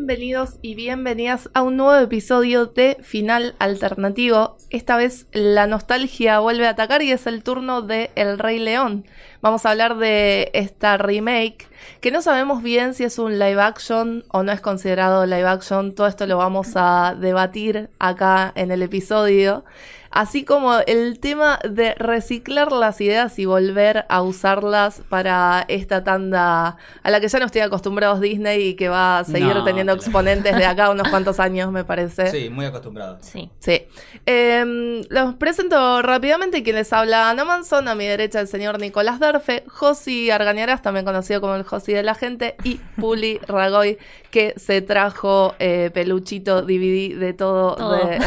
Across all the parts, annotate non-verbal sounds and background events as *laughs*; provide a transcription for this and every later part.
Bienvenidos y bienvenidas a un nuevo episodio de Final Alternativo. Esta vez la nostalgia vuelve a atacar y es el turno de El Rey León. Vamos a hablar de esta remake que no sabemos bien si es un live action o no es considerado live action. Todo esto lo vamos a debatir acá en el episodio así como el tema de reciclar las ideas y volver a usarlas para esta tanda a la que ya no estoy acostumbrados Disney y que va a seguir teniendo exponentes de acá *laughs* unos cuantos años, me parece. Sí, muy acostumbrados. Sí. Sí. Em, los presento rápidamente. Quien les habla Ana Manson, a mi derecha el señor Nicolás Darfe, Josi Argañaras, también conocido como el Josi de la gente, y Puli Ragoy, que se trajo eh, peluchito DVD de todo, De,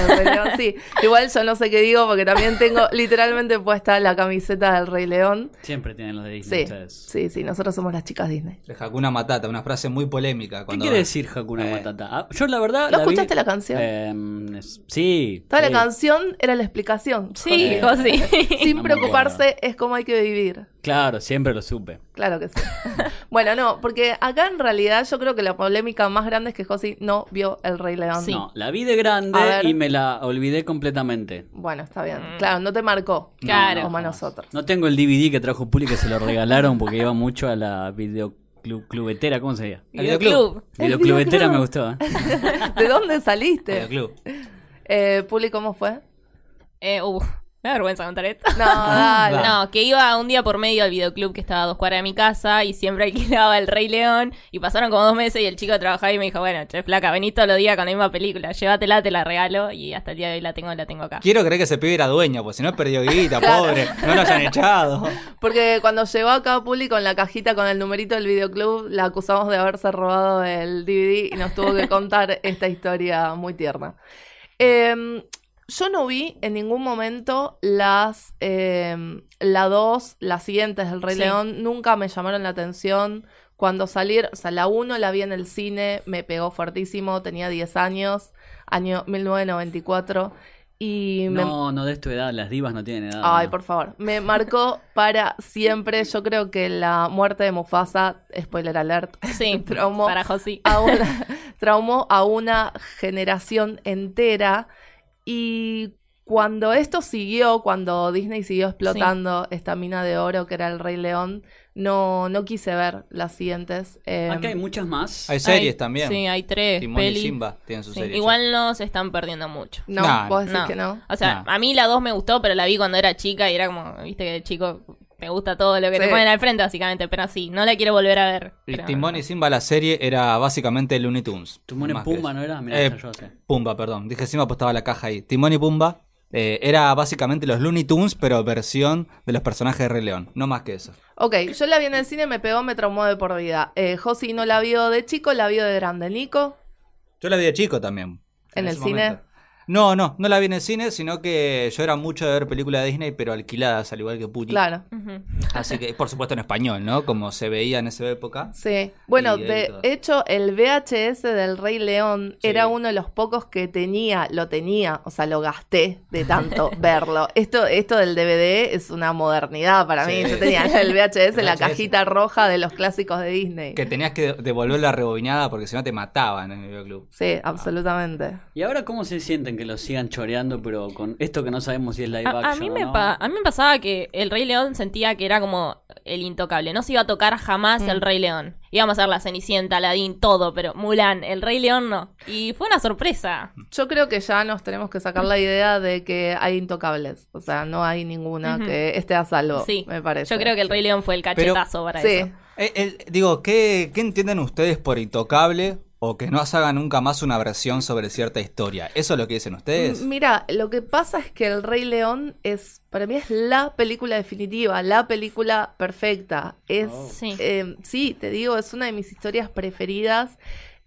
Sí, igual yo no sé qué digo porque también tengo literalmente puesta la camiseta del Rey León. Siempre tienen los de Disney sí, Sí, sí, nosotros somos las chicas Disney. De Hakuna Matata, una frase muy polémica. ¿Qué quiere decir Hakuna eh, Matata? Ah, yo la verdad... ¿No escuchaste la canción? Em, sí. Toda la canción era la explicación. Sí, sí. *laughs* Sin preocuparse es como hay que vivir. Claro, siempre lo supe. Claro que sí. *laughs* bueno, no, porque acá en realidad yo creo que la polémica más grande es que Josi no vio El Rey León. No, la vi de grande y me la olvidé completamente. Bueno, está bien. Mm. Claro, no te marcó. Claro. como a nosotros. No tengo el DVD que trajo Puli que se lo regalaron porque iba mucho a la videoclubetera, ¿cómo se llama? Videoclub. Videoclubetera me gustó. ¿eh? *laughs* ¿De dónde saliste? Videoclub. Eh, Puli, ¿cómo fue? Eh, uf, me da vergüenza contar esto. No, dale. No, que iba un día por medio al videoclub que estaba a dos cuadras de mi casa y siempre *laughs* alquilaba El Rey León. Y pasaron como dos meses y el chico trabajaba y me dijo, bueno, che, flaca, vení todos los días con la misma película, llévatela, te la regalo. Y hasta el día de hoy la tengo, la tengo acá. Quiero creer que ese pibe era dueño, pues si no es perdió guita, *laughs* pobre. No lo hayan echado. Porque cuando llegó acá Puli con la cajita con el numerito del videoclub, la acusamos de haberse robado el DVD y nos tuvo que *laughs* contar esta historia muy tierna. Eh, yo no vi en ningún momento las eh, la 2, las siguientes del Rey León, nunca me llamaron la atención. Cuando salieron, o sea, la 1 la vi en el cine, me pegó fuertísimo, tenía 10 años, año 1994. Y no, no de tu edad, las divas no tienen edad. Ay, por favor. Me marcó para siempre. Yo creo que la muerte de Mufasa, spoiler alert, *laughs* sí, traumó, para José. A una, traumó a una generación entera. Y cuando esto siguió, cuando Disney siguió explotando esta mina de oro que era el Rey León, no, no quise ver las siguientes. Eh, Aquí hay muchas más. Hay series también. Sí, hay tres. Timón y Simba tienen sus series. Igual no se están perdiendo mucho. No, vos decís que no. O sea, a mí la dos me gustó, pero la vi cuando era chica y era como, viste que el chico me gusta todo lo que te ponen al frente, básicamente. Pero sí, no la quiero volver a ver. Y Timón y Simba, la serie, era básicamente Looney Tunes. Timón y Pumba, ¿no era? Eh, yo sé. Pumba, perdón. Dije Simba, pues estaba la caja ahí. Timón y Pumba eh, era básicamente los Looney Tunes, pero versión de los personajes de Rey León. No más que eso. Ok, yo la vi en el cine, me pegó, me traumó de por vida. Eh, Josi no la vio de chico, la vio de grande. Nico. Yo la vi de chico también. ¿En, el cine? No, no, no la vi en el cine, sino que yo era mucho de ver películas de Disney, pero alquiladas, al igual que Puri. Claro. Así que, *laughs* por supuesto, en español, ¿no? Como se veía en esa época. Sí. Bueno, de hecho, el VHS del Rey León era uno de los pocos que tenía, lo tenía, o sea, lo gasté de tanto *laughs* verlo. Esto, esto del DVD es una modernidad para mí. Yo tenía el VHS, en la cajita roja de los clásicos de Disney. Que tenías que devolver la rebobinada porque si no te mataban en el videoclub. Sí, absolutamente. ¿Y ahora cómo se sienten? Que lo sigan choreando, pero con esto que no sabemos si es live action. A mí, me a mí me pasaba que el Rey León sentía que era como el intocable. No se iba a tocar jamás el mm. Rey León. Íbamos a hacer la Cenicienta, Aladdin, todo, pero Mulan, el Rey León no. Y fue una sorpresa. Yo creo que ya nos tenemos que sacar la idea de que hay intocables. O sea, no hay ninguna que esté a salvo, sí. me parece. Yo creo que el Rey León fue el cachetazo para eso. Eh, digo, ¿qué, ¿qué entienden ustedes por intocable? O que no se haga nunca más una versión sobre cierta historia. ¿Eso es lo que dicen ustedes? Mira, lo que pasa es que El Rey León es, para mí es la película definitiva, la película perfecta. Es, oh. eh, sí. te digo, es una de mis historias preferidas.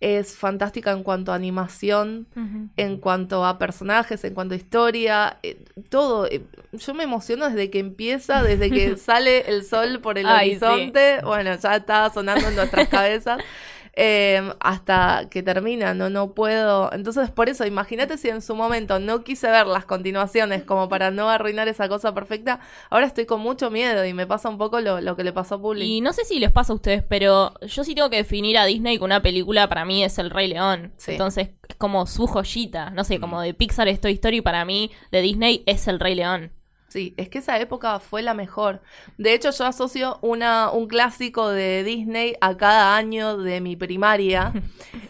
Es fantástica en cuanto a animación, en cuanto a personajes, en cuanto a historia, eh, todo. Eh, yo me emociono desde que empieza, desde que *laughs* sale el sol por el horizonte. Bueno, ya está sonando en nuestras cabezas. *laughs* eh, hasta que termina, no, no puedo. Entonces, por eso, imagínate si en su momento no quise ver las continuaciones como para no arruinar esa cosa perfecta, ahora estoy con mucho miedo y me pasa un poco lo, lo que le pasó a Publi. Y no sé si les pasa a ustedes, pero yo sí tengo que definir a Disney con una película para mí es El Rey León. Sí. Entonces es como su joyita. No sé, como de Pixar es Toy Story, para mí de Disney es El Rey León. Sí, es que esa época fue la mejor. De hecho, yo asocio una, un clásico de Disney a cada año de mi primaria. *laughs*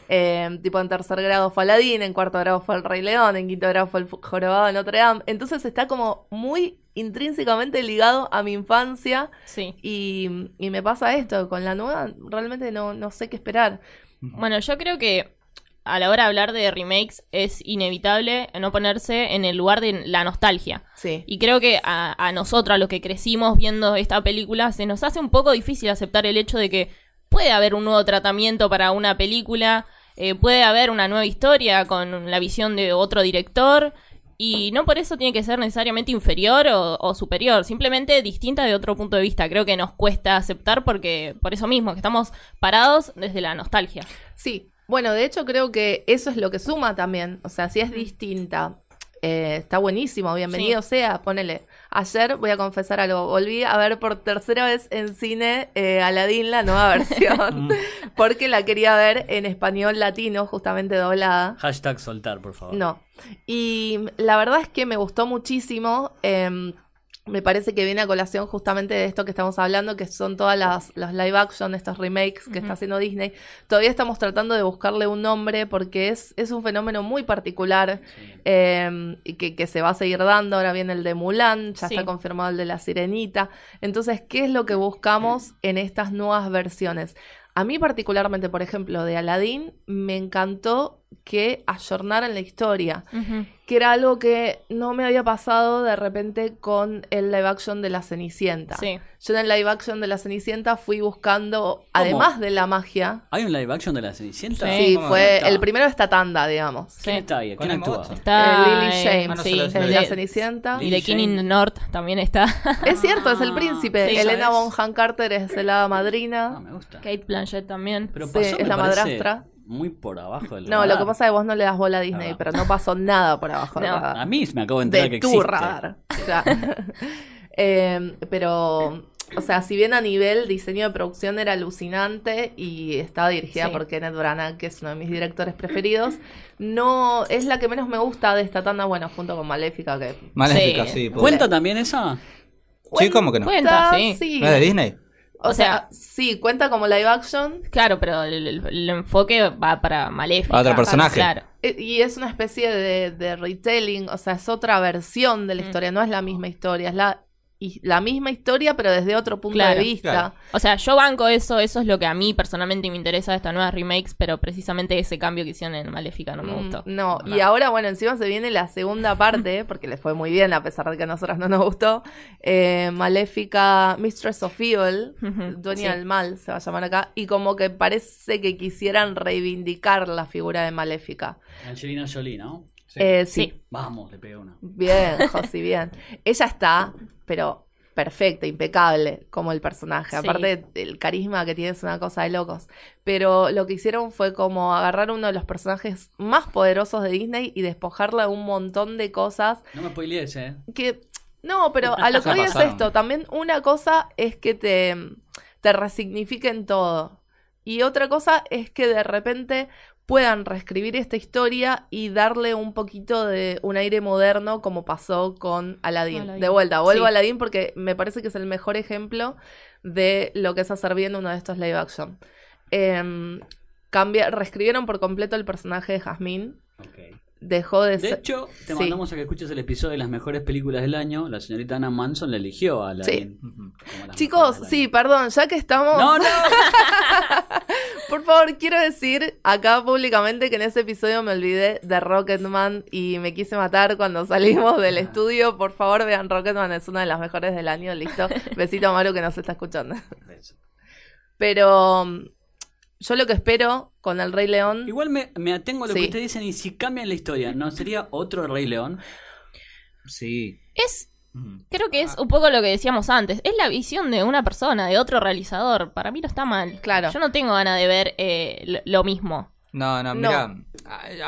Eh, tipo, en tercer grado fue Aladdin, en cuarto grado fue El Rey León, en quinto grado fue El Jorobado de Notre Dame. Entonces está como muy intrínsecamente ligado a mi infancia. Sí. Y, y me pasa esto, con la nueva realmente no, no sé qué esperar. Bueno, yo creo que a la hora de hablar de remakes es inevitable no ponerse en el lugar de la nostalgia. Sí. Y creo que a, a nosotros, a los que crecimos viendo esta película, se nos hace un poco difícil aceptar el hecho de que puede haber un nuevo tratamiento para una película, eh, puede haber una nueva historia con la visión de otro director. Y no por eso tiene que ser necesariamente inferior o, o superior, simplemente distinta de otro punto de vista. Creo que nos cuesta aceptar porque, por eso mismo, que estamos parados desde la nostalgia. Sí, bueno, de hecho creo que eso es lo que suma también. O sea, si es distinta, eh, está buenísimo, bienvenido sea, ponele. Ayer voy a confesar algo, volví a ver por tercera vez en cine eh, Aladdin, la nueva versión, *laughs* porque la quería ver en español latino, justamente doblada. Hashtag soltar, por favor. No. Y la verdad es que me gustó muchísimo. em, me parece que viene a colación justamente de esto que estamos hablando, que son todas las, las live action, estos remakes que está haciendo Disney. Todavía estamos tratando de buscarle un nombre porque es, es un fenómeno muy particular eh, y que, que se va a seguir dando. Ahora viene el de Mulan, ya Sí. está confirmado el de La Sirenita. Entonces, ¿qué es lo que buscamos en estas nuevas versiones? A mí particularmente, por ejemplo, de Aladdin, me encantó que ayornaran la historia que era algo que no me había pasado de repente con el live action de la Cenicienta. Sí. Yo en el live action de la Cenicienta fui buscando, además de la magia, ¿Hay un live action de la Cenicienta? sí, ¿cómo fue está? el primero de esta tanda, digamos. ¿Quién Sí. está ahí? ¿Quién actúa? Está Eh, Lily James, Ah, no, sí, en vi. la Cenicienta. y de King James. in the North también está. *laughs* Es cierto, es el Ah, príncipe. sí, Elena ¿sabes? Bonham Carter es la madrina. Ah, me gusta. Kate Blanchett también. Pero Sí, pasó, es la parece, madrastra. Muy por abajo del no, lo que pasa es que vos no le das bola a Disney, Ah. pero no pasó nada por *laughs* abajo del No. radar. A mí me acabo de enterar de que tu existe. radar. *laughs* Eh, pero, o sea, si bien a nivel diseño de producción era alucinante y estaba dirigida Sí. por Kenneth Branagh, que es uno de mis directores preferidos, no es la que menos me gusta de esta tanda, bueno, junto con Maléfica, que Maléfica, Sí. sí. ¿Cuenta también esa? Sí, ¿cómo que no? Cuenta, sí. ¿No es de Disney? O, O sea, sea- sí, cuenta como live action Claro, pero el, el- el enfoque va para Maléfica. A otro personaje. Claro. eh, y es una especie de, de retelling, o sea, es otra versión de la Mm. historia, no es la misma historia, es la, y la misma historia, pero desde otro punto Claro, de vista. claro. O sea, yo banco eso, eso es lo que a mí personalmente me interesa de estas nuevas remakes, pero precisamente ese cambio que hicieron en Maléfica no me Mm, gustó. No, y ahora, bueno, encima se viene la segunda parte, *laughs* porque le fue muy bien, a pesar de que a nosotras no nos gustó. Eh, Maléfica, Mistress of Evil, Ujú, Dueña sí. del Mal, se va a llamar acá, y como que parece que quisieran reivindicar la figura de Maléfica. Angelina Jolie, ¿no? Sí. Eh, sí. Sí. Vamos, le pegué una. Bien, *laughs* Josi, bien. Ella está, pero perfecta, impecable como el personaje. Sí. Aparte, el carisma que tiene es una cosa de locos. Pero lo que hicieron fue como agarrar uno de los personajes más poderosos de Disney y despojarla de un montón de cosas No me spoilees, ¿eh? que... No, pero a lo *laughs* que voy es esto. También una cosa es que te, te resignifiquen todo. Y otra cosa es que de repente puedan reescribir esta historia y darle un poquito de un aire moderno como pasó con Aladdin. Aladdin. De vuelta, vuelvo Sí. a Aladdin porque me parece que es el mejor ejemplo de lo que es hacer bien uno de estos live action. Em, cambia- reescribieron por completo el personaje de Jasmine. Dejó de, De ser... hecho, te Sí. mandamos a que escuches el episodio de las mejores películas del año. La señorita Anna Manson le eligió a la Sí. Chicos, sí, perdón, ya que estamos... No, no. *laughs* Por favor, quiero decir acá públicamente que en ese episodio me olvidé de Rocketman y me quise matar cuando salimos del estudio. Por favor, vean Rocketman, es una de las mejores del año. Listo. *laughs* Besito a Maru que nos está escuchando. Pero um, yo lo que espero con el Rey León. Igual me, me atengo a lo Sí. que ustedes dicen y si cambian la historia, ¿no sería otro Rey León? Sí. Es Creo que es un poco lo que decíamos antes. Es la visión de una persona, de otro realizador. Para mí no está mal. Claro. Yo no tengo ganas de ver eh, lo, mismo. No, no, mira,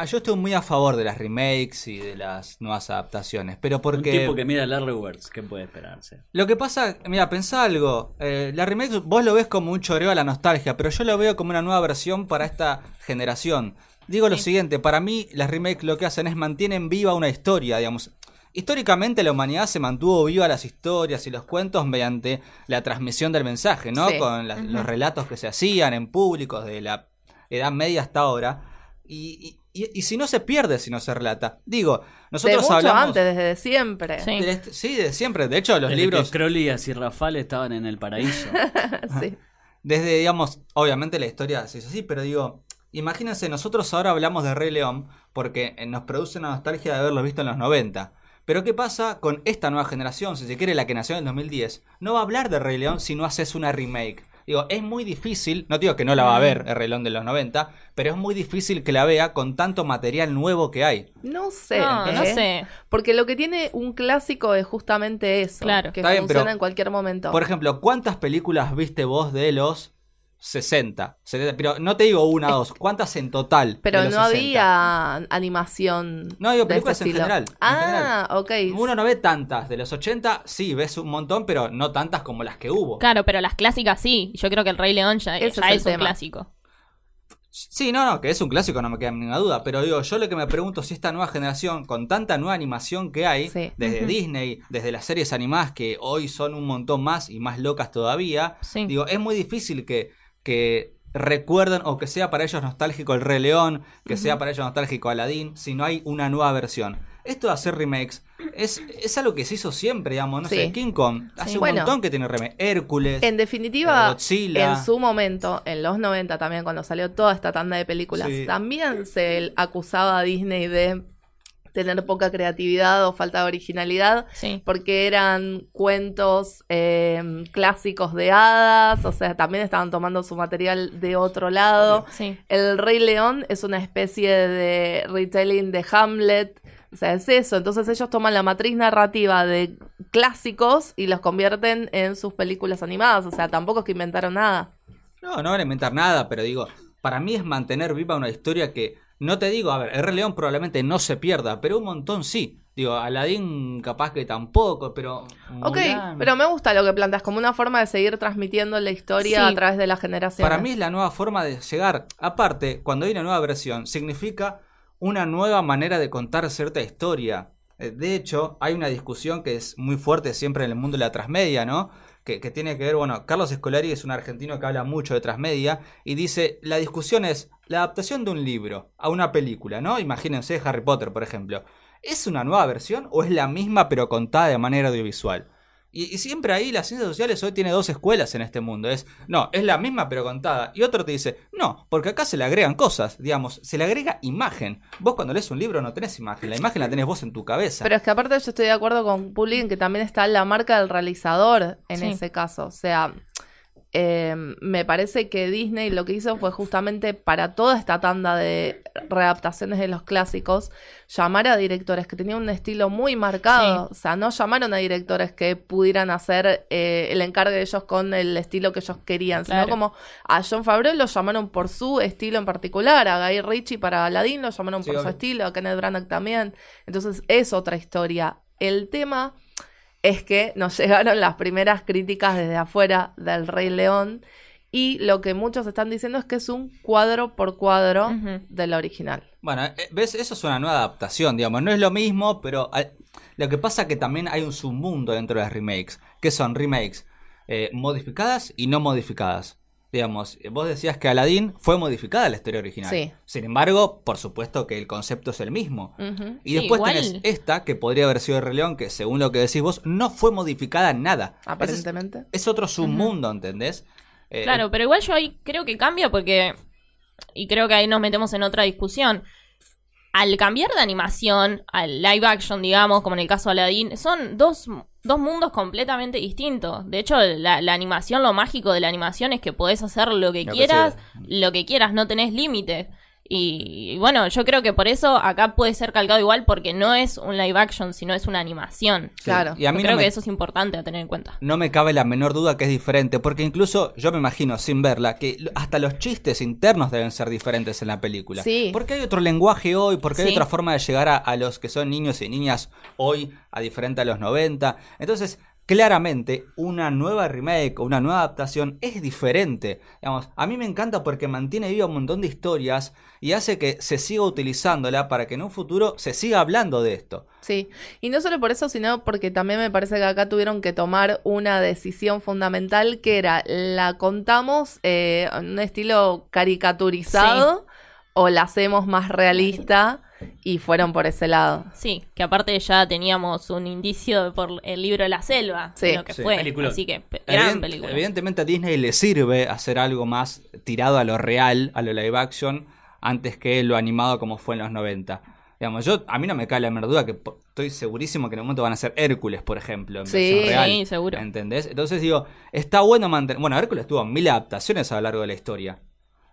yo estoy muy a favor de las remakes y de las nuevas adaptaciones, pero Un porque tipo que mira Larry Words, ¿qué puede esperarse? lo que pasa, mira, pensá algo, eh, la remake vos lo ves como un choreo a la nostalgia, pero yo lo veo como una nueva versión para esta generación. Digo lo Sí. siguiente, para mí las remakes lo que hacen es mantienen viva una historia, digamos. Históricamente la humanidad se mantuvo viva las historias y los cuentos mediante la transmisión del mensaje, ¿no? Sí. Con las- los relatos que se hacían en públicos de la Edad Media hasta ahora. Y, y- y- y si no se pierde si no se relata. Digo, De nosotros mucho hablamos... antes, desde siempre. Sí. de la- sí, de siempre. De hecho, los Desde libros... que Crowley y así Rafal estaban en el paraíso. *laughs* Sí. Desde, digamos, obviamente la historia se hizo así, pero digo, imagínense, nosotros ahora hablamos de Rey León porque nos produce una nostalgia de haberlo visto en los 90. Pero ¿qué pasa con esta nueva generación? Si se quiere, la que nació en el 2010, no va a hablar de Rey León si no haces una remake. Digo, es muy difícil, no digo que no la va a ver el Rey León de los 90, pero es muy difícil que la vea con tanto material nuevo que hay. No sé. No, no sé. Porque lo que tiene un clásico es justamente eso. Claro. Que Está bien, funciona pero- en cualquier momento. Por ejemplo, ¿cuántas películas viste vos de los 60? 70? Pero no te digo una o dos, ¿cuántas en total? Pero de los no 60? había animación. No, digo de películas este en general, en Ah, ok. Uno no ve tantas. De los 80, sí, ves un montón, pero no tantas como las que hubo. Claro, pero las clásicas sí. Yo creo que el Rey León ya, ya es es, un clásico. Sí, no, no, que es un clásico, no me queda ninguna duda. Pero digo, yo lo que me pregunto si esta nueva generación, con tanta nueva animación que hay, Sí. desde. Disney, desde las series animadas que hoy son un montón más y más locas todavía, Sí. digo, es muy difícil que, que recuerden o que sea para ellos nostálgico el Rey León, que sea para ellos nostálgico Aladdin, si no hay una nueva versión. Esto de hacer remakes es, es algo que se hizo siempre, digamos, no Sí. sé, King Kong hace un Bueno. montón que tiene remake, Hércules. En definitiva, Godzilla. en su momento, en los 90 también, cuando salió toda esta tanda de películas, Sí. también se acusaba a Disney de tener poca creatividad o falta de originalidad, Sí. porque eran cuentos eh, clásicos de hadas, o sea, también estaban tomando su material de otro lado. Sí. El Rey León es una especie de retelling de Hamlet. O sea, es eso. Entonces ellos toman la matriz narrativa de clásicos y los convierten en sus películas animadas. O sea, tampoco es que inventaron nada. No, no van a inventar nada, pero digo, para mí es mantener viva una historia que, no te digo, a ver, el Rey León probablemente no se pierda, pero un montón sí. Digo, Aladdin capaz que tampoco, pero... Ok, Mulan- pero me gusta lo que planteas, como una forma de seguir transmitiendo la historia Sí. a través de las generaciones. Para mí es la nueva forma de llegar. Aparte, cuando hay una nueva versión, significa una nueva manera de contar cierta historia. Eh, De hecho, hay una discusión que es muy fuerte siempre en el mundo de la transmedia, ¿no? Que, que tiene que ver, bueno, Carlos Escolari es un argentino que habla mucho de transmedia y dice, la discusión es la adaptación de un libro a una película, ¿no? Imagínense Harry Potter, por ejemplo. ¿Es una nueva versión o es la misma pero contada de manera audiovisual? Y, y siempre ahí las ciencias sociales hoy tiene dos escuelas en este mundo. Es, no, es la misma pero contada. Y otro te dice, no, porque acá se le agregan cosas, digamos, se le agrega imagen. Vos cuando lees un libro no tenés imagen, la imagen la tenés vos en tu cabeza. Pero es que aparte yo estoy de acuerdo con Puli en que también está la marca del realizador en Sí. ese caso. O sea, eh, me parece que Disney lo que hizo fue justamente para toda esta tanda de readaptaciones de los clásicos, llamar a directores que tenían un estilo muy marcado. Sí. O sea, no llamaron a directores que pudieran hacer eh, el encargue de ellos con el estilo que ellos querían, Claro. sino como a John Favreau lo llamaron por su estilo en particular, a Guy Ritchie para Aladdin lo llamaron Sí, por su estilo, a Kenneth Branagh también. Entonces es otra historia. El tema es que nos *laughs* llegaron las primeras críticas desde afuera del Rey León y lo que muchos están diciendo es que es un cuadro por cuadro Ujú. del original. Bueno, eh, ves, eso es una nueva adaptación, digamos, no es lo mismo, pero lo que pasa que también hay un submundo dentro de las remakes, que son remakes eh, modificadas y no modificadas. Digamos, vos decías que Aladdin fue modificada la historia original. Sí. Sin embargo, por supuesto que el concepto es el mismo. Y Sí, después igual- tenés esta, que podría haber sido de Rey León, que según lo que decís vos, no fue modificada en nada. Es, Aparentemente. es otro submundo, ¿entendés? Eh, Claro, pero igual yo ahí creo que cambia porque. Y creo que ahí nos metemos en otra discusión. Al cambiar de animación al live action, digamos, como en el caso de Aladdin, son dos, dos mundos completamente distintos. De hecho, la, la animación, lo mágico de la animación es que podés hacer lo que quieras, lo que quieras, no tenés límites. Y, y bueno, yo creo que por eso acá puede ser calcado igual porque no es un live action, sino es una animación. Claro. Y a mí Yo creo me, que eso es importante a tener en cuenta. no me cabe la menor duda que es diferente, porque incluso yo me imagino, sin verla, que hasta los chistes internos deben ser diferentes en la película. Sí. Porque hay otro lenguaje hoy, porque hay Sí. otra forma de llegar a, a los que son niños y niñas hoy, a diferente a los 90. Entonces, claramente, una nueva remake o una nueva adaptación es diferente. Digamos, a mí me encanta porque mantiene viva un montón de historias y hace que se siga utilizándola para que en un futuro se siga hablando de esto. Sí, y no solo por eso, sino porque también me parece que acá tuvieron que tomar una decisión fundamental que era, ¿la contamos eh, en un estilo caricaturizado o la hacemos más realista? Y fueron por ese lado. Sí, que aparte ya teníamos un indicio por el libro de la selva, Sí. de lo que Sí. fue. Peliculón. Así que, gran Evident- película. Evidentemente a Disney le sirve hacer algo más tirado a lo real, a lo live action, antes que lo animado como fue en los 90. Digamos, yo, a mí no me cae la menor duda que estoy segurísimo que en un momento van a ser Hércules, por ejemplo, en Sí. versión real. Sí, seguro. ¿Entendés? Entonces digo, está bueno mantener... Bueno, Hércules tuvo mil adaptaciones a lo largo de la historia.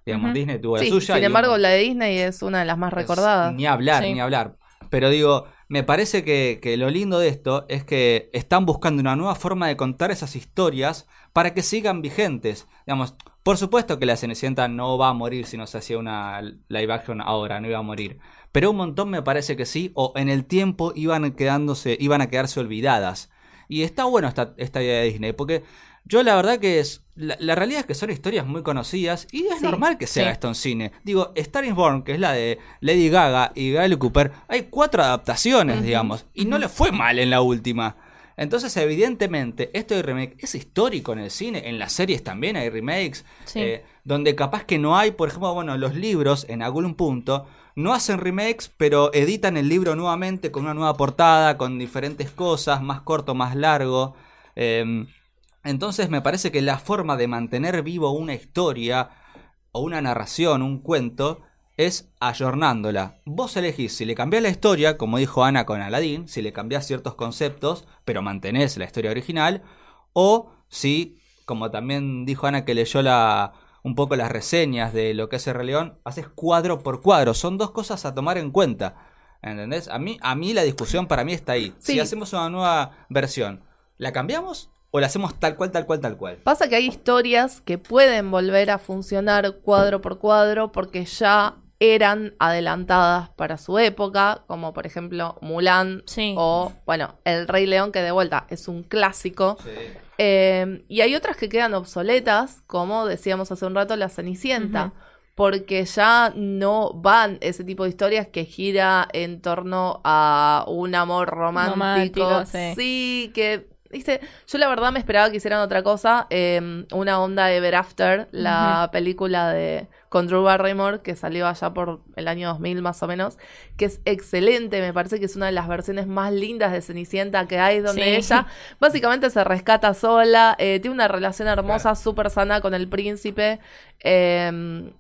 Digamos. Disney tuvo la Sí, suya. sin y embargo, un- la de Disney es una de las más es- recordadas. Ni hablar, Sí. ni hablar. Pero digo, me parece que, que lo lindo de esto es que están buscando una nueva forma de contar esas historias para que sigan vigentes. Digamos, por supuesto que la Cenicienta no va a morir si no se hacía una live action ahora, no iba a morir. Pero un montón me parece que sí, o en el tiempo iban quedándose, iban a quedarse olvidadas. Y está bueno esta, esta idea de Disney, porque yo la verdad que es. La, la realidad es que son historias muy conocidas y es Sí, normal que se haga sí. esto en cine. Digo, Star is Born, que es la de Lady Gaga y Bradley Cooper, hay cuatro adaptaciones, digamos, y no le fue mal en la última. Entonces, evidentemente, esto de remake es histórico en el cine, en las series también hay remakes, Sí. eh, donde capaz que no hay, por ejemplo, bueno, los libros en algún punto no hacen remakes, pero editan el libro nuevamente con una nueva portada, con diferentes cosas, más corto, más largo. Em, entonces me parece que la forma de mantener vivo una historia o una narración, un cuento, es ayornándola. Vos elegís si le cambiás la historia, como dijo Ana con Aladdin, si le cambiás ciertos conceptos, pero mantenés la historia original, o si, como también dijo Ana que leyó la, un poco las reseñas de lo que es el Rey León, haces cuadro por cuadro. Son dos cosas a tomar en cuenta. ¿Entendés? A mí, a mí la discusión para mí está ahí. Si hacemos una nueva versión, ¿la cambiamos o la hacemos tal cual, tal cual, tal cual? Pasa que hay historias que pueden volver a funcionar cuadro por cuadro porque ya eran adelantadas para su época, como por ejemplo Mulan Sí. o, bueno, El Rey León, que de vuelta es un clásico. Eh, y hay otras que quedan obsoletas, como decíamos hace un rato, La Cenicienta. Porque ya no van ese tipo de historias que gira en torno a un amor romántico. Romántico, sí. sí, que, viste, yo la verdad me esperaba que hicieran otra cosa. eh, una onda Ever After, la película de con Drew Barrymore, que salió allá por el año 2000 más o menos, que es excelente, me parece que es una de las versiones más lindas de Cenicienta que hay, donde Sí. ella *laughs* básicamente se rescata sola, eh, tiene una relación hermosa, súper sana con el príncipe. eh,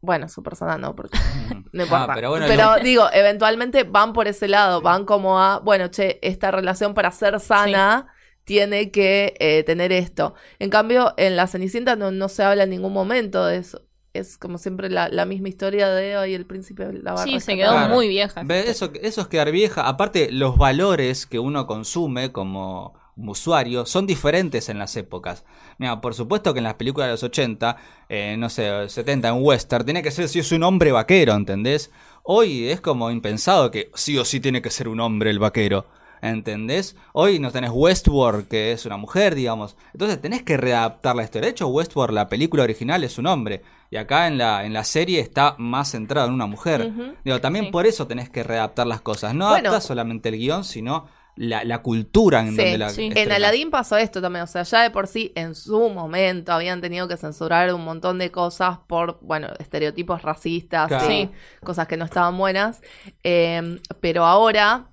bueno, súper sana no, porque *laughs* no importa. Ah, pero bueno, Pero lo- digo, eventualmente van por ese lado, van como a, bueno, che, esta relación para ser sana tiene que eh, tener esto. En cambio, en La Cenicienta no, no se habla en ningún momento de eso. Es como siempre la, la misma historia de hoy el príncipe la va a Sí, se quedó Claro. muy vieja. Eso, eso es quedar vieja. Aparte, los valores que uno consume como usuario son diferentes en las épocas. Mira, por supuesto que en las películas de los 80, eh, no sé, 70, en western, tiene que ser si es un hombre vaquero, ¿entendés? Hoy es como impensado que sí o sí tiene que ser un hombre el vaquero. ¿Entendés? Hoy no tenés Westworld, que es una mujer, digamos. Entonces tenés que readaptar la historia. De hecho, Westworld, la película original, es un hombre. Y acá en la, en la serie está más centrado en una mujer. Digo, también Sí. por eso tenés que readaptar las cosas. No Bueno. adaptás solamente el guion, sino la, la cultura en Sí, donde la sí. En. Aladdin pasó esto también, o sea, ya de por sí en su momento habían tenido que censurar un montón de cosas por, bueno, estereotipos racistas Claro. cosas que no estaban buenas, Eh, pero ahora,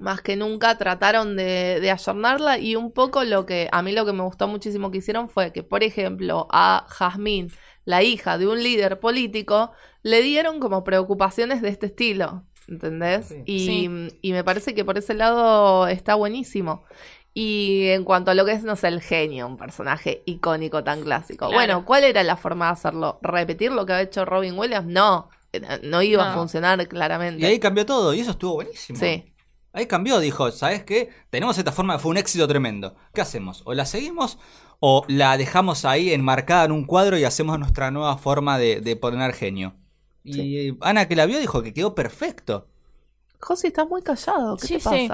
más que nunca, trataron de, de ayornarla y un poco lo que, a mí lo que me gustó muchísimo que hicieron fue que, por ejemplo, a Jazmín, la hija de un líder político, le dieron como preocupaciones de este estilo. ¿Entendés? Sí. Y, Sí. y me parece que por ese lado está buenísimo. Y en cuanto a lo que es, no sé, el genio, un personaje icónico tan clásico. Claro. Bueno, ¿cuál era la forma de hacerlo? ¿Repetir lo que ha hecho Robin Williams? No. no iba a funcionar claramente. Y ahí cambió todo, y eso estuvo buenísimo. Sí. Ahí cambió, dijo, ¿sabes qué? Tenemos esta forma, fue un éxito tremendo. ¿Qué hacemos? ¿O la seguimos o la dejamos ahí enmarcada en un cuadro y hacemos nuestra nueva forma de, de poner genio? Y Ana que la vio dijo que quedó perfecto. Josi, estás muy callado. ¿Qué Sí, te sí.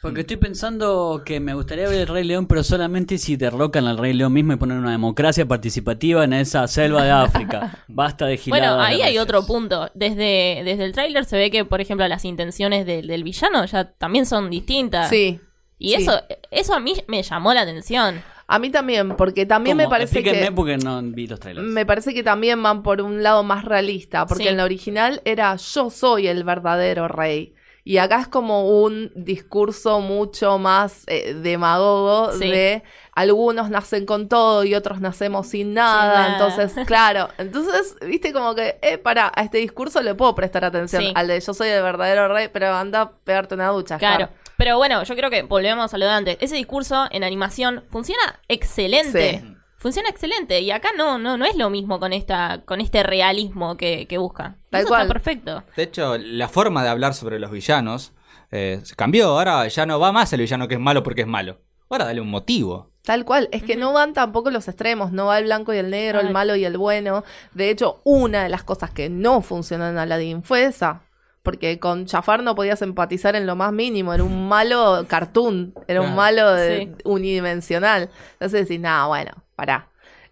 Porque estoy pensando que me gustaría ver el Rey León, pero solamente si derrocan al Rey León mismo y ponen una democracia participativa en esa selva de África. *laughs* Basta de girar. Bueno, ahí hay otro punto. Desde, desde el tráiler se ve que, por ejemplo, las intenciones del, del villano ya también son distintas. Sí. Y sí. eso, eso a mí me llamó la atención. A mí también, porque también me parece Explíquenme que... porque no vi los trailers. Me parece que también van por un lado más realista, porque Sí. en la original era yo soy el verdadero rey. Y acá es como un discurso mucho más eh, demagogo Sí. de algunos nacen con todo y otros nacemos sin nada. nada. Entonces, *laughs* claro, entonces, viste como que, eh, para, a este discurso le puedo prestar atención Sí. al de yo soy el verdadero rey, pero anda a pegarte una ducha. Claro. Pero bueno, yo creo que volvemos a lo de antes. Ese discurso en animación funciona excelente. Sí. Funciona excelente. Y acá no, no, no es lo mismo con esta, con este realismo que, que busca. Tal Eso cual. está perfecto. De hecho, la forma de hablar sobre los villanos eh, se cambió. Ahora ya no va más el villano que es malo porque es malo. Ahora dale un motivo. Tal cual, es que no van tampoco los extremos, no va el blanco y el negro, el malo y el bueno. De hecho, una de las cosas que no funcionó en Aladdin fue esa. Porque con Jafar no podías empatizar en lo más mínimo, era un malo cartoon, era un malo de- Sí. unidimensional. Entonces decís, nada, bueno, pará.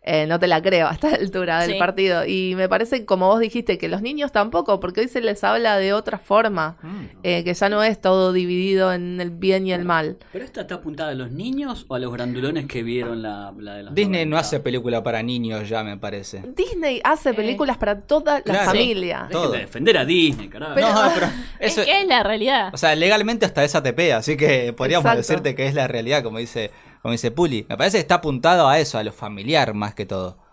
Eh, no te la creo a esta *laughs* altura del Sí. partido. Y me parece, como vos dijiste, que los niños tampoco, porque hoy se les habla de otra forma, eh, que ya no es todo dividido en el bien y el mal. ¿Pero esta está apuntada a los niños o a los grandulones que vieron la, la de los Disney no 90? hace película para niños ya, me parece. Disney hace Eh. películas para toda la Claro. familia. De defender a Disney, carajo. Pero- no, pero *laughs* eso, es que es la realidad. O sea, legalmente hasta esa TP, así que podríamos Exacto. decirte que es la realidad, como dice, como dice Puli. Me parece que está apuntado a eso, a lo familiar más que todo.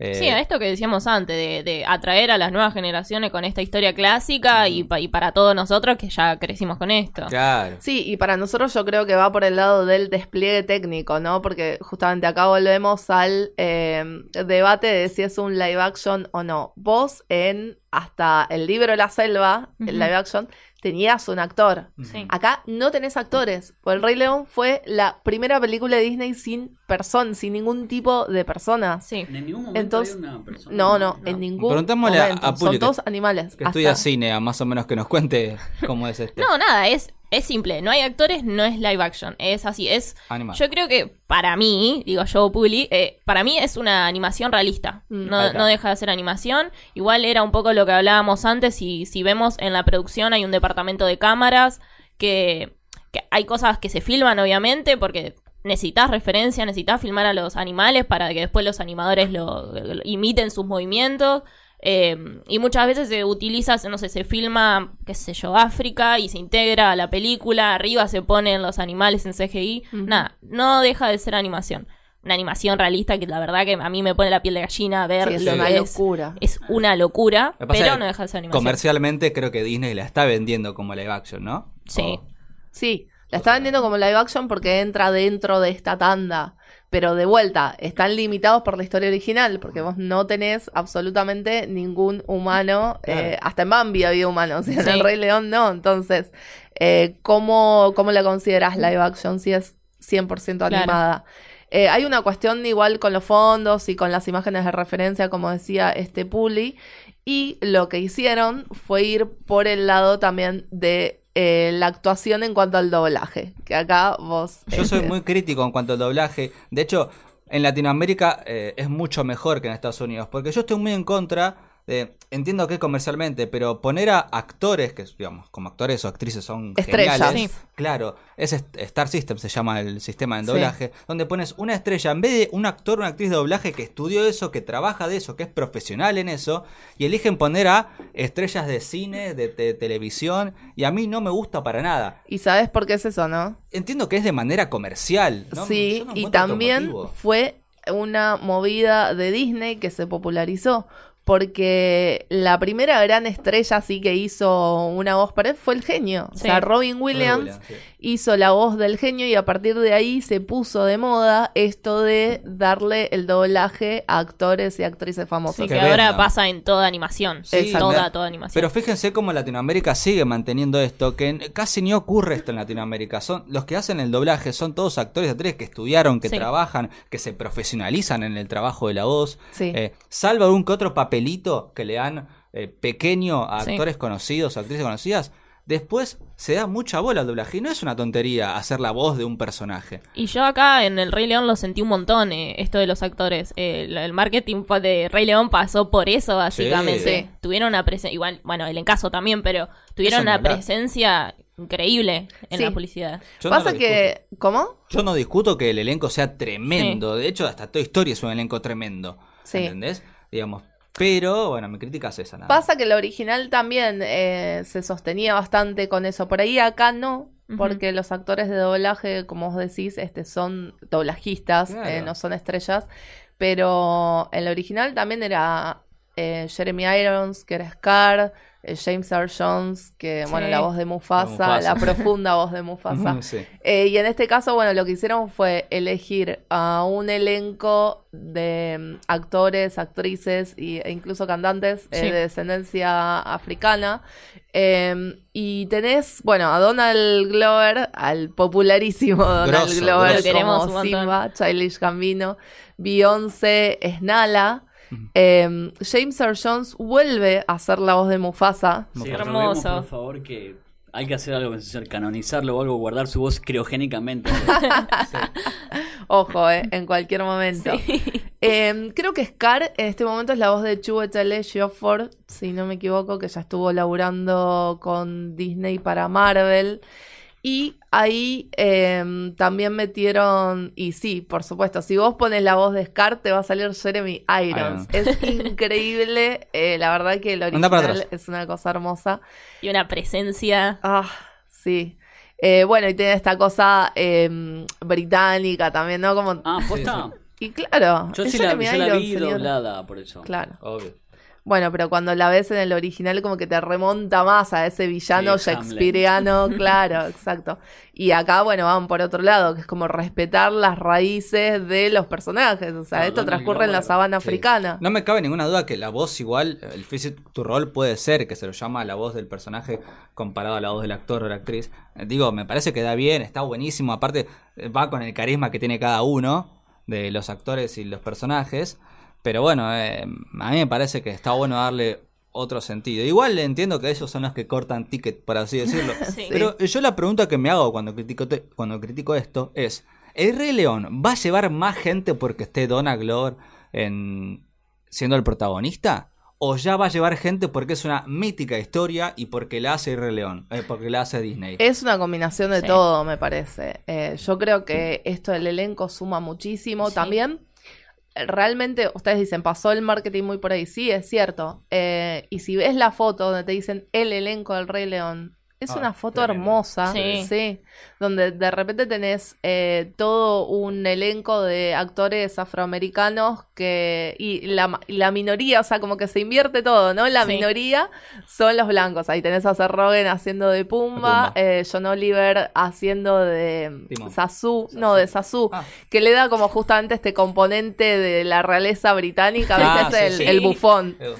Eh, Sí, a esto que decíamos antes, de, de atraer a las nuevas generaciones con esta historia clásica y, pa- y para todos nosotros que ya crecimos con esto. Claro. Sí, y para nosotros yo creo que va por el lado del despliegue técnico, ¿no? Porque justamente acá volvemos al eh, debate de si es un live action o no. Vos en hasta el libro La Selva, el live action, tenías un actor. Sí. Acá no tenés actores. Pues El Rey León fue la primera película de Disney sin persona, sin ningún tipo de personas. Sí. En ningún momento Entonces- hay una persona. No, no, en ningún Preguntémosle a- momento. a Puli Son que- todos animales. Que Hasta- estudia cine, a más o menos que nos cuente cómo es este No, nada, es, es simple. No hay actores, no es live action. Es así, es... animal. Yo creo que para mí, digo yo, Puli, eh, para mí es una animación realista. Mm. No, deja de ser animación. Igual era un poco lo que hablábamos antes. Y si vemos en la producción hay un departamento de cámaras que, que hay cosas que se filman, obviamente, porque necesitas referencia, necesitas filmar a los animales para que después los animadores lo, lo imiten sus movimientos. Eh, y muchas veces se utiliza, no sé, se filma, qué sé yo, África y se integra a la película, arriba se ponen los animales en CGI. Ujú. Nada, no deja de ser animación. Una animación realista que la verdad que a mí me pone la piel de gallina ver Sí, es lo que es. locura. Es una locura, pero es no deja de ser animación. Comercialmente creo que Disney la está vendiendo como live action, ¿no? Sí. O- Sí, la está vendiendo como live action porque entra dentro de esta tanda. Pero de vuelta, están limitados por la historia original, porque vos no tenés absolutamente ningún humano. Claro. eh, hasta en Bambi había humanos, y en Sí. El Rey León no. Entonces, eh, ¿cómo, ¿cómo la consideras live action si es 100% Claro. animada? Eh, hay una cuestión igual con los fondos y con las imágenes de referencia, como decía este Puli. Y lo que hicieron fue ir por el lado también de eh, la actuación en cuanto al doblaje. Que acá vos. Yo soy eh, muy crítico en cuanto al doblaje. De hecho, en Latinoamérica eh, es mucho mejor que en Estados Unidos. Porque yo estoy muy en contra de. Entiendo que comercialmente, pero poner a actores que, digamos, como actores o actrices son Estrellas. geniales. Sí. Claro, es Star System, se llama el sistema de Sí. doblaje. Donde pones una estrella en vez de un actor o una actriz de doblaje que estudió eso, que trabaja de eso, que es profesional en eso. Y eligen poner a estrellas de cine, de te- televisión. Y a mí no me gusta para nada. Y sabes por qué es eso, ¿no? Entiendo que es de manera comercial. ¿no? sí, no y también fue una movida de Disney que se popularizó. Porque la primera gran estrella así que hizo una voz para él fue el genio. O sea, Robin Williams Williams, sí. hizo la voz del genio y a partir de ahí se puso de moda esto de darle el doblaje a actores y actrices famosas. Sí, Qué que ahora venda. pasa en toda animación. Sí, toda, toda animación. Pero fíjense cómo Latinoamérica sigue manteniendo esto, que casi ni ocurre esto en Latinoamérica. Son los que hacen el doblaje son todos actores y actrices que estudiaron, que Sí. trabajan, que se profesionalizan en el trabajo de la voz. Sí. Eh, salvo algún que otro papelito que le dan eh, pequeño a Sí. actores conocidos, actrices conocidas. Después se da mucha bola al doblaje y no es una tontería hacer la voz de un personaje. Y yo acá en el Rey León lo sentí un montón, eh, esto de los actores. Eh, el, el marketing de Rey León pasó por eso, básicamente. Sí. Tuvieron una presencia, igual, bueno, el encaso también, pero tuvieron una presencia increíble en Sí. la publicidad. Yo no Pasa lo que, ¿cómo? Yo no discuto que el elenco sea tremendo. De hecho, hasta Toy Story es un elenco tremendo. Sí. ¿Entendés? Digamos. Pero, bueno, mi crítica es esa. Nada. Pasa que el original también eh, se sostenía bastante con eso. Por ahí acá no, porque los actores de doblaje, como vos decís, este, son doblajistas, Claro. eh, no son estrellas. Pero el original también era eh, Jeremy Irons, que era Scar, James Earl Jones, que, Sí. bueno, la voz de Mufasa, Mufasa. la *laughs* profunda voz de Mufasa. Mm, sí. Eh, y en este caso, bueno, lo que hicieron fue elegir a un elenco de mm, actores, actrices y- e incluso cantantes eh, Sí. de descendencia africana. Eh, y tenés, bueno, a Donald Glover, al popularísimo Donald Grosso, Glover grosso. Como. Simba, Childish Gambino, Beyoncé, Snala. Eh, James Earl Jones vuelve a hacer la voz de Mufasa. Sí, Hermoso. por favor, que hay que hacer algo, canonizarlo o algo, guardar su voz criogénicamente. *laughs* Ojo, eh, en cualquier momento. Eh, creo que Scar en este momento es la voz de Chiwetel Ejiofor, si no me equivoco, que ya estuvo laburando con Disney para Marvel. Y ahí eh, también metieron, y sí, por supuesto, si vos pones la voz de Scar, te va a salir Jeremy Irons. Irons. Es *laughs* increíble, eh, la verdad que el original es una cosa hermosa. Y una presencia. Ah, sí. Eh, bueno, y tiene esta cosa eh, británica también, ¿no? Como, ah, ¿posta? y claro, Yo sí la, Jeremy yo la vi doblada, por eso. Claro. Obvio. Bueno, pero cuando la ves en el original como que te remonta más a ese villano Sí, Hamlet. shakespeareano, *laughs* claro, exacto. Y acá, bueno, van por otro lado, que es como respetar las raíces de los personajes. O sea, esto transcurre en la sabana Sí. africana. No me cabe ninguna duda que la voz igual, el physic to role puede ser, que se lo llama la voz del personaje comparado a la voz del actor o la actriz. Eh, Digo, me parece que da bien, está buenísimo. Aparte, eh, va con el carisma que tiene cada uno de los actores y los personajes. Pero bueno, eh, a mí me parece que está bueno darle otro sentido. Igual entiendo que ellos son los que cortan ticket, por así decirlo. *laughs* Sí. Pero yo la pregunta que me hago cuando critico, te- cuando critico esto es, ¿el Rey León va a llevar más gente porque esté Donald Glover en, siendo el protagonista? ¿O ya va a llevar gente porque es una mítica historia y porque la hace el Rey León? eh, porque la hace Disney. Es una combinación de Sí. todo, me parece. Eh, yo creo que esto del elenco suma muchísimo. Sí. También, realmente, ustedes dicen, pasó el marketing muy por ahí. Sí, es cierto. Eh, y si ves la foto donde te dicen el elenco del Rey León, es Ah, una foto tremendo. hermosa. Sí. sí. Donde de repente tenés eh, todo un elenco de actores afroamericanos que. Y la, la minoría, o sea, como que se invierte todo, ¿no? La Sí. minoría son los blancos. Ahí tenés a Seth Rogen haciendo de Pumba, Pumba. eh, John Oliver haciendo de. Sasu, no, de Sasu, Ah. que le da como justamente este componente de la realeza británica, Ah, ¿viste? Sí, el, sí. el bufón. Eh,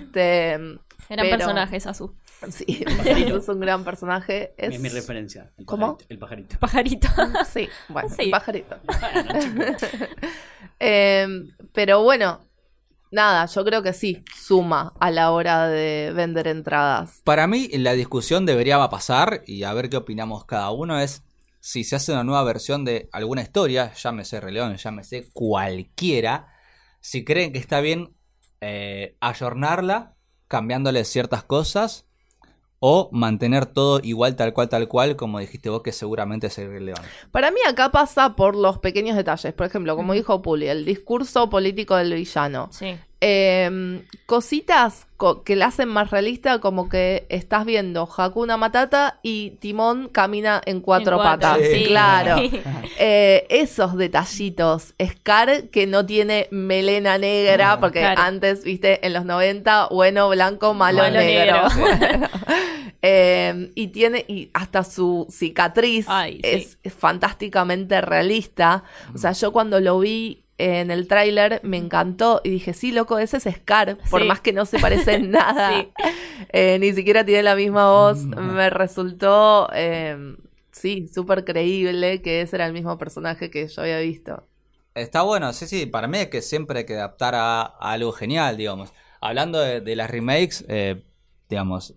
Este, Eran pero- personajes, Azu. *laughs* sí, es un gran personaje. Es, Es mi referencia. El ¿Cómo? pajarito, El pajarito. Pajarito. *laughs* Sí, bueno, Sí. el pajarito. *laughs* Bueno, chicos. Eh, pero bueno, nada, yo creo que sí, suma a la hora de vender entradas. Para mí, la discusión debería pasar, y a ver qué opinamos cada uno, es si se hace una nueva versión de alguna historia, llámese Rey León, llámese cualquiera, si creen que está bien eh, ayornarla, cambiándole ciertas cosas, o mantener todo igual, tal cual, tal cual, como dijiste vos, que seguramente es el Rey León. Para mí acá pasa por los pequeños detalles. Por ejemplo, como dijo Puli, el discurso político del villano. Sí. Eh, cositas co- que la hacen más realista, como que estás viendo Hakuna Matata y Timón camina en cuatro, En cuatro, patas. sí. Claro. *laughs* Eh, esos detallitos. Scar que no tiene melena negra, Ah, porque claro. antes, viste, en los 90, bueno, blanco, malo, Malo, negro. negro. *laughs* *laughs* Eh, y tiene, y hasta su cicatriz Ay, sí. es, es fantásticamente realista. O sea, yo cuando lo vi en el tráiler me encantó y dije, sí, loco, ese es Scar, por Sí. más que no se parece en *laughs* nada. Sí. Eh, ni siquiera tiene la misma voz. Me resultó, eh, sí, súper creíble que ese era el mismo personaje que yo había visto. Está bueno, sí, sí, para mí es que siempre hay que adaptar a, a algo genial, digamos. Hablando de, de las remakes, eh, digamos,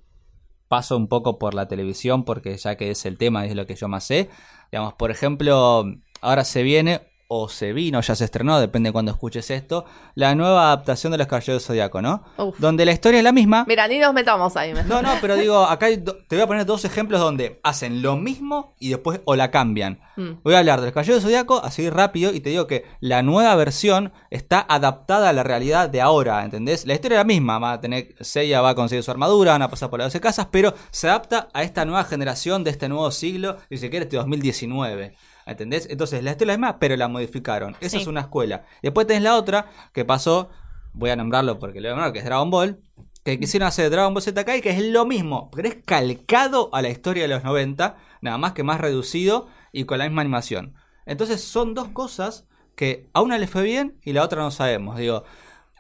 paso un poco por la televisión porque ya que es el tema, es lo que yo más sé. Digamos, por ejemplo, ahora se viene, o se vino, ya se estrenó, depende de cuando escuches esto, la nueva adaptación de los Caballeros Zodíaco, ¿no? Uf. Donde la historia es la misma. Mira, ni nos metamos ahí. mejor. No, no, pero digo, acá te voy a poner dos ejemplos donde hacen lo mismo y después o la cambian. Mm. Voy a hablar del Caballero del Zodíaco así rápido y te digo que la nueva versión está adaptada a la realidad de ahora, ¿entendés? La historia es la misma, va a tener, Seiya va a conseguir su armadura, van a pasar por las 12 casas, pero se adapta a esta nueva generación de este nuevo siglo, y si quiere este 2019. ¿Entendés? Entonces la historia es la misma, pero la modificaron. Esa Sí. es una escuela. Después tenés la otra que pasó, voy a nombrarlo porque lo voy a nombrar, que es Dragon Ball, que quisieron hacer Dragon Ball Z Kai, que es lo mismo, pero es calcado a la historia de los 90, nada más que más reducido y con la misma animación. Entonces son dos cosas que a una le fue bien y la otra no sabemos. Digo,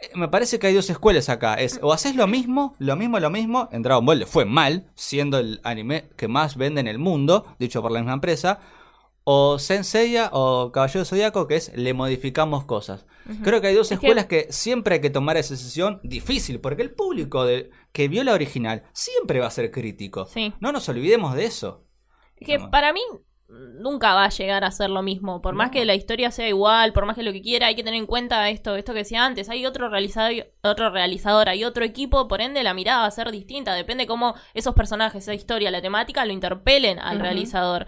eh, me parece que hay dos escuelas acá. Es o haces lo mismo, lo mismo, lo mismo. En Dragon Ball le fue mal, siendo el anime que más vende en el mundo, dicho por la misma empresa. O Senseiya o Caballero Zodíaco, que es le modificamos cosas. Creo que hay dos Es escuelas que... siempre hay que tomar esa decisión difícil, porque el público de, que vio la original siempre va a ser crítico. Sí. No nos olvidemos de eso. Es que para mí nunca va a llegar a ser lo mismo. Por más que la historia sea igual, por más que lo que quiera, hay que tener en cuenta esto, esto que decía antes. Hay otro realizador, otro realizador, hay otro equipo, por ende la mirada va a ser distinta. Depende cómo esos personajes, esa historia, la temática lo interpelen al realizador.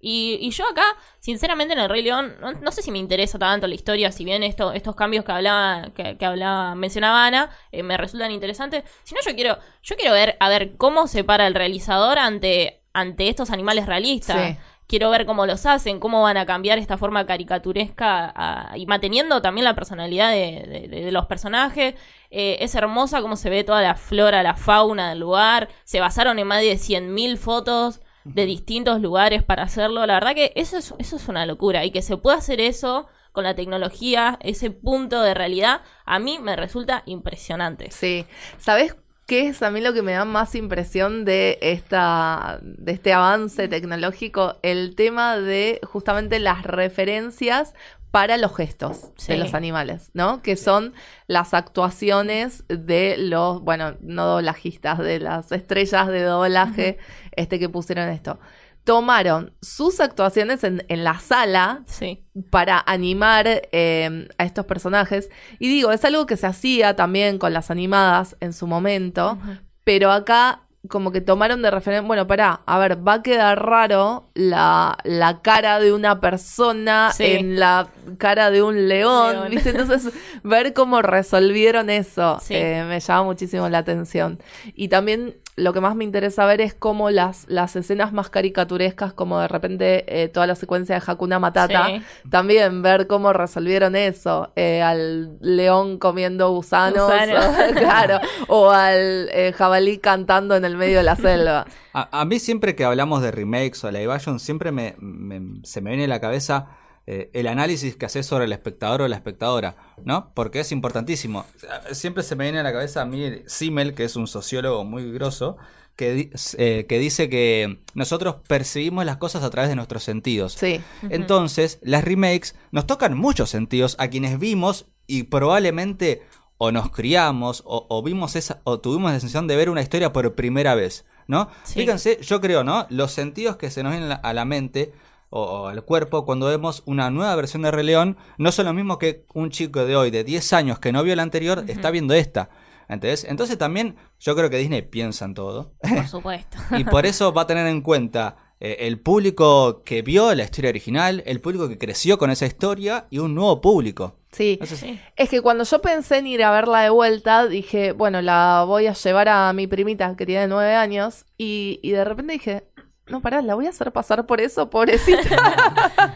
Y, y yo acá, sinceramente, en el Rey León, no, no sé si me interesa tanto la historia, si bien esto, estos cambios que hablaba, que, que hablaba, mencionaba Ana, eh, me resultan interesantes. Si no, yo quiero, yo quiero ver, a ver, cómo se para el realizador ante, ante estos animales realistas. Sí. Quiero ver cómo los hacen, cómo van a cambiar esta forma caricaturesca a- y manteniendo también la personalidad de, de- de los personajes. Eh, es hermosa cómo se ve toda la flora, la fauna del lugar. Se basaron en más de 100.000 fotos de distintos lugares para hacerlo. La verdad que eso es, eso es una locura. Y que se pueda hacer eso con la tecnología, ese punto de realidad, a mí me resulta impresionante. Sí. ¿Sabes qué es a mí lo que me da más impresión de esta de este avance tecnológico? El tema de justamente las referencias para los gestos Sí. de los animales, ¿no? Que son las actuaciones de los, bueno, no doblajistas, de las estrellas de doblaje este que pusieron esto. Tomaron sus actuaciones en, en la sala Sí. para animar eh, a estos personajes. Y digo, es algo que se hacía también con las animadas en su momento, pero acá como que tomaron de referencia, bueno, pará, a ver, va a quedar raro la, la cara de una persona Sí. en la cara de un león, León. ¿viste? Entonces, ver cómo resolvieron eso Sí. eh, me llama muchísimo la atención. Y también lo que más me interesa ver es cómo las, las escenas más caricaturescas, como de repente eh, toda la secuencia de Hakuna Matata, Sí. también ver cómo resolvieron eso, eh, al león comiendo gusanos, Gusanos. *laughs* claro, o al eh, jabalí cantando en el medio de la selva. *laughs* A, a mí siempre que hablamos de remakes o live action, siempre me, me- se me viene a la cabeza eh, el análisis que haces sobre el espectador o la espectadora, ¿no? Porque es importantísimo. Siempre se me viene a la cabeza a mí Simmel, que es un sociólogo muy grosso, que, eh, que dice que nosotros percibimos las cosas a través de nuestros sentidos. Sí, Entonces, las remakes nos tocan muchos sentidos a quienes vimos y probablemente o nos criamos o, o vimos esa o tuvimos la sensación de ver una historia por primera vez, ¿no? Sí. Fíjense, yo creo, ¿no? Los sentidos que se nos vienen a la mente o, al cuerpo cuando vemos una nueva versión de Rey León no son lo mismo que un chico de hoy de 10 años que no vio la anterior está viendo esta. ¿Entendés? Entonces también yo creo que Disney piensa en todo. Por *laughs* supuesto. Y por eso va a tener en cuenta eh, el público que vio la historia original, el público que creció con esa historia y un nuevo público. Sí. Eso es- Sí. Es que cuando yo pensé en ir a verla de vuelta, dije, bueno, la voy a llevar a mi primita que tiene nueve años. Y, y de repente dije, no, pará, la voy a hacer pasar por eso, pobrecita.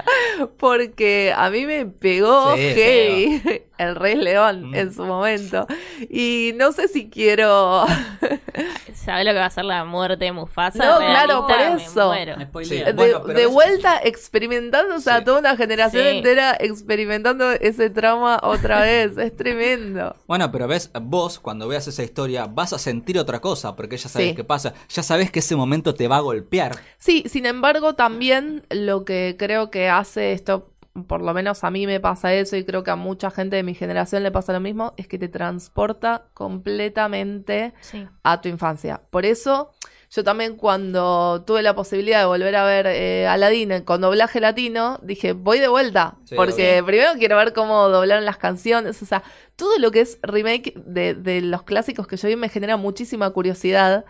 *laughs* Porque a mí me pegó Sí, el Rey León Mm. en su momento. Y no sé si quiero. *laughs* ¿Sabes lo que va a ser la muerte de Mufasa? No, claro, por eso. Me Sí. de, Bueno, vuelta experimentando, o sea, Sí. toda una generación Sí. entera experimentando ese trauma otra vez. Es tremendo. *laughs* Bueno, pero ves, vos cuando veas esa historia vas a sentir otra cosa, porque ya sabes Sí. qué pasa, ya sabes que ese momento te va a golpear. Sí, sin embargo, también lo que creo que hace esto, por lo menos a mí me pasa eso y creo que a mucha gente de mi generación le pasa lo mismo, es que te transporta completamente Sí. a tu infancia. Por eso, yo también cuando tuve la posibilidad de volver a ver eh, Aladdin con doblaje latino, dije, voy de vuelta, Sí, porque primero quiero ver cómo doblaron las canciones, o sea, todo lo que es remake de, de los clásicos que yo vi me genera muchísima curiosidad.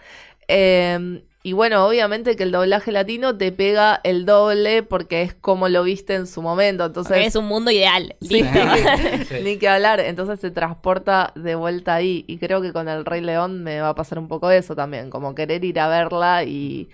Eh, y bueno, obviamente que el doblaje latino te pega el doble porque es como lo viste en su momento. Entonces, es un mundo ideal. Sí. Listo. *laughs* Sí. ni que hablar. Entonces se transporta de vuelta ahí. Y creo que con el Rey León me va a pasar un poco eso también. Como querer ir a verla y,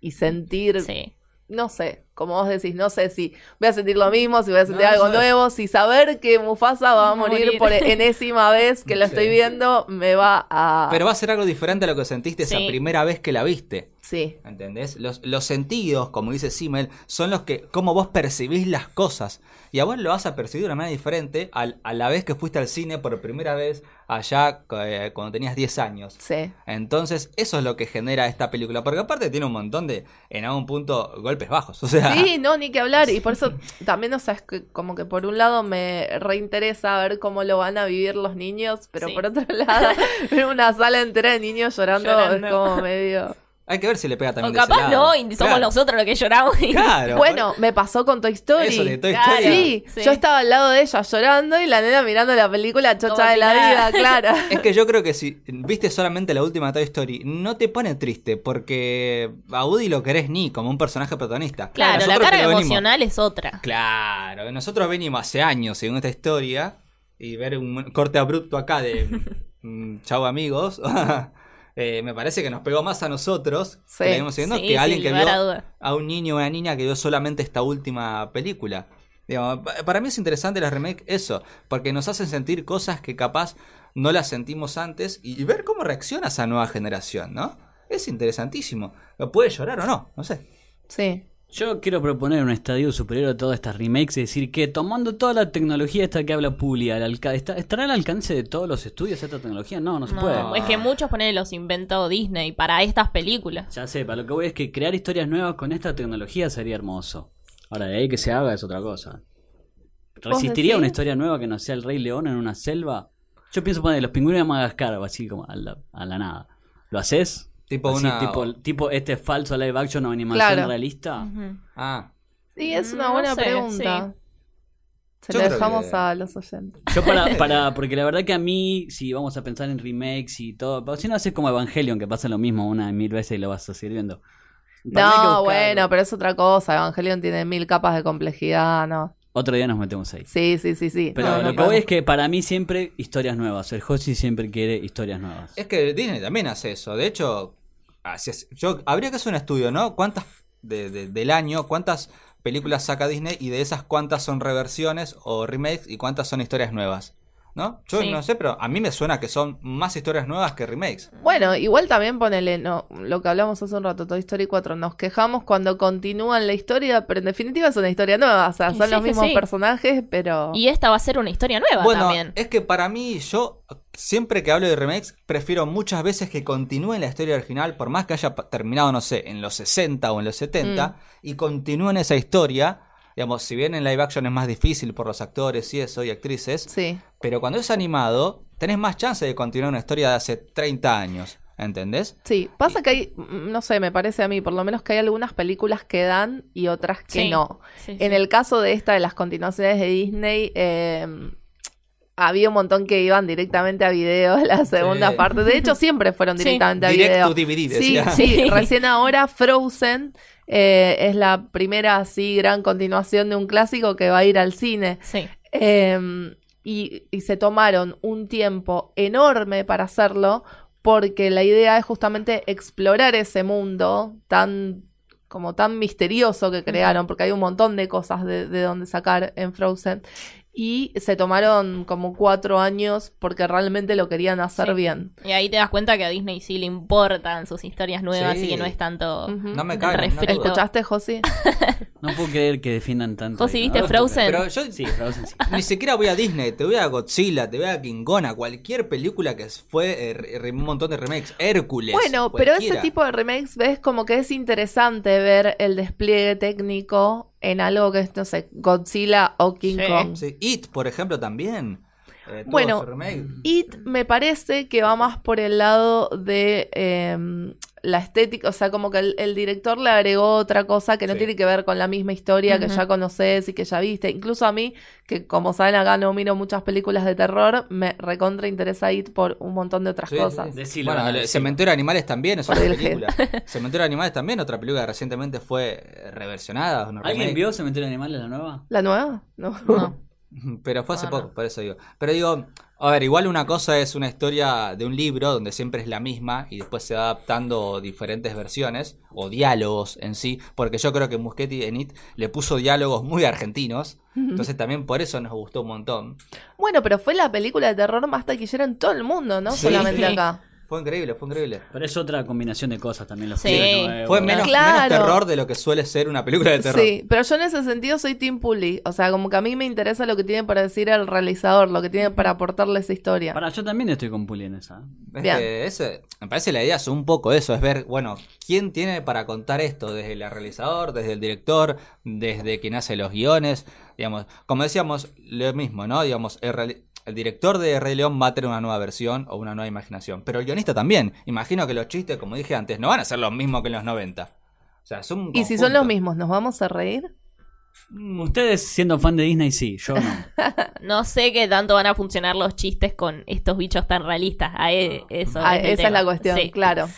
y sentir, Sí. no sé, como vos decís, no sé si voy a sentir lo mismo, si voy a sentir No, algo nuevo, si saber que Mufasa va a morir, morir. por enésima *laughs* vez que lo Sí. estoy viendo, me va a... Pero va a ser algo diferente a lo que sentiste esa primera vez que la viste. Sí, ¿Entendés? Los, los sentidos, como dice Simmel, son los que, como vos percibís las cosas. Y a vos lo vas a percibir de una manera diferente al- a la vez que fuiste al cine por primera vez allá eh, cuando tenías 10 años. sí. Entonces, eso es lo que genera esta película. Porque aparte tiene un montón de, en algún punto, golpes bajos. *laughs* O sea, *laughs* Sí, no, ni que hablar. Y por eso también, o sea, es que como que por un lado me reinteresa ver cómo lo van a vivir los niños, pero Sí. por otro *laughs* lado, ver una sala entera de niños llorando, Llorando. es como medio... hay que ver si le pega O también de ese capaz lado. no, y somos Claro. nosotros los que lloramos. y- Claro. *laughs* Bueno, me pasó con Toy Story. Eso de Toy Claro. Story. Sí, Sí. yo estaba al lado de ella llorando y la nena mirando la película chocha Como de la nada. vida, *laughs* claro. Es que yo creo que si viste solamente la última Toy Story, no te pone triste porque a Woody lo querés ni como un personaje protagonista. Claro, la carga venimos- emocional es otra. Claro, nosotros venimos hace años según esta historia y ver un corte abrupto acá de mm, chau amigos, *laughs* eh, me parece que nos pegó más a nosotros Sí. que siguiendo, Sí, que a alguien que vio a un niño o una niña que vio solamente esta última película. Digamos, pa- para mí es interesante las remake eso, porque nos hacen sentir cosas que capaz no las sentimos antes y, y ver cómo reacciona esa nueva generación, ¿no? Es interesantísimo. ¿Puede llorar o no? No sé. Sí. Yo quiero proponer un estadio superior a todas estas remakes, es decir, que tomando toda la tecnología esta que habla está- ¿estará al alcance de todos los estudios esta tecnología? No, no se No, puede. es que muchos ponen los inventó Disney para estas películas. Ya sé, para lo que voy es que crear historias nuevas con esta tecnología sería hermoso. Ahora, de ahí que se haga es otra cosa. ¿Resistiría una historia nueva que no sea el Rey León en una selva? Yo pienso poner los pingüinos de Madagascar, así como a la, a la nada. ¿Lo haces? Tipo Así, una... tipo, tipo este falso live action o animación Claro. realista. Ah, Sí, es una no buena sé, pregunta. Se Yo creo dejamos que- a los oyentes. Yo para, *laughs* para, porque la verdad que a mí, si vamos a pensar en remakes y todo, pero si no haces como Evangelion, que pasa lo mismo una mil veces y lo vas a seguir viendo. Para No, bueno, pero es otra cosa. Evangelion tiene mil capas de complejidad, ¿no? Otro día nos metemos ahí. Sí, sí, sí, sí. Pero No, lo no que voy es que para mí siempre historias nuevas. El Hoshi siempre quiere historias nuevas. es que Disney también hace eso. De hecho, así es- yo habría que hacer un estudio, ¿no? ¿Cuántas de- de- del año, cuántas películas saca Disney y de esas cuántas son reversiones o remakes y cuántas son historias nuevas? ¿No? Yo Sí. no sé, pero a mí me suena que son más historias nuevas que remakes. Bueno, igual también ponele, no, lo que hablamos hace un rato, Toy Story 4, nos quejamos cuando continúan la historia, pero en definitiva es una historia nueva, o sea, son sí los mismos sí. personajes, pero... Y esta va a ser una historia nueva Bueno, también. es que para mí, yo siempre que hablo de remakes, prefiero muchas veces que continúen la historia original, por más que haya terminado, no sé, en los 60 o en los 70, Mm. y continúen esa historia. Digamos, si bien en live action es más difícil por los actores y eso, y actrices, Sí, pero cuando es animado, tenés más chance de continuar una historia de hace 30 años. ¿Entendés? sí, pasa que hay, mm, no sé, me parece a mí, por lo menos que hay algunas películas que dan y otras que Sí. no. Sí, sí. En el caso de esta, de las continuaciones de Disney, eh, había un montón que iban directamente a video, la segunda Sí. parte. De hecho, siempre furon Sí. directamente a Direct video. to DVD, Sí, decía. sí, Sí. *laughs* recién ahora Frozen Eh, es la primera así gran continuación de un clásico que va a ir al cine. Sí. Eh, y, y se tomaron un tiempo enorme para hacerlo porque la idea es justamente explorar ese mundo tan como tan misterioso que crearon, porque hay un montón de cosas de, de donde sacar en Frozen. Y se tomaron como cuatro años porque realmente lo querían hacer Sí. bien. Y ahí te das cuenta que a Disney sí le importan sus historias nuevas Sí. y que no es tanto. No me el cabe. no. ¿Escuchaste, Josi? *laughs* No puedo creer que defiendan tanto. Josi, ahí, ¿viste ¿no? Frozen? Pero yo Sí, Frozen sí. ni siquiera voy a Disney, te voy a Godzilla, te voy a King Kong, a cualquier película que fue eh, un montón de remakes. Hércules. Bueno, pero ese tipo de remakes ves como que es interesante ver el despliegue técnico en algo que es, no sé, Godzilla o King Sí. Kong. Sí, It, por ejemplo, también. eh, Bueno. It me parece que va más por el lado de em, la estética, o sea, como que el, el director le agregó otra cosa que no Sí. tiene que ver con la misma historia que ya conoces y que ya viste. Incluso a mí, que como saben acá no miro muchas películas de terror, me recontra interesa It por un montón de otras Sí, cosas. Decilo, bueno, decilo. Cementerio de Animales también es Por otra el película. *laughs* Cementerio de Animales también, otra película que recientemente fue reversionada. ¿Alguien remake. vio Cementerio de Animales la nueva? ¿La nueva? No. No. *laughs* Pero fue hace poco, no. por eso digo. Pero digo, a ver, igual una cosa es una historia de un libro donde siempre es la misma y después se va adaptando diferentes versiones o diálogos en sí, porque yo creo que Muschetti en It le puso diálogos muy argentinos, entonces también por eso nos gustó un montón. Bueno, pero fue la película de terror más taquillera en todo el mundo, no Sí, solamente sí. acá. Fue increíble, fue increíble. Pero es otra combinación de cosas también. Los Sí. pibes nuevos. Fue menos, Claro. menos terror de lo que suele ser una película de terror. Sí, pero yo en ese sentido soy Tim Puli. O sea, como que a mí me interesa lo que tiene para decir el realizador, lo que tiene para aportarle esa historia. Para, yo también estoy con Puli en esa. Es Bien. que ese- me parece la idea es un poco eso, es ver, bueno, quién tiene para contar esto, desde el realizador, desde el director, desde quien hace los guiones, digamos, como decíamos, lo mismo, ¿no? Digamos, el, reali- el director de Rey León va a tener una nueva versión o una nueva imaginación, pero el guionista también. Imagino que los chistes, como dije antes, no van a ser los mismos que en los 90. O sea, son un Y si son los mismos, ¿nos vamos a reír? Mm, Ustedes siendo fan de Disney, sí, yo no. *laughs* No sé qué tanto van a funcionar los chistes con estos bichos tan realistas. A e- eso Ah, el esa es la cuestión, Sí. claro.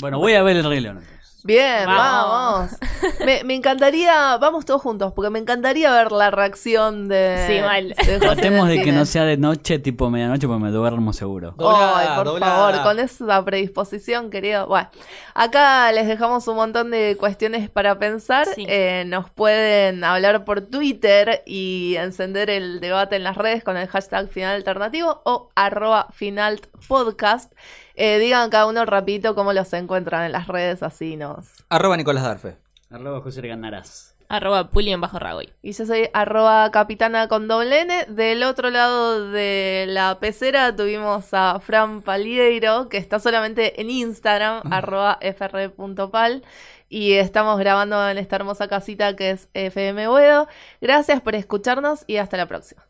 Bueno, voy a ver el Rey León. Bien, Vamos. vamos. Me, me encantaría, vamos todos juntos, porque me encantaría ver la reacción de. Sí, mal. de José Tratemos de que no sea de noche, tipo medianoche, porque me duermo seguro. Doblada, Ay, por doblada. favor, con esa predisposición, querido. Bueno, acá les dejamos un montón de cuestiones para pensar. Sí. Eh, nos pueden hablar por Twitter y encender el debate en las redes con el hashtag final alternativo o arroba final podcast. Eh, digan cada uno rapidito cómo los encuentran en las redes, así nos. Arroba Nicolás Darfe. Arroba José ganarás. Arroba Puli en bajo Ragoy. Y yo soy arroba capitana con doble N. Del otro lado de la pecera tuvimos a Fran Palieiro, que está solamente en Instagram, arroba fr.pal. Y estamos grabando en esta hermosa casita que es FM Boedo. Gracias por escucharnos y hasta la próxima.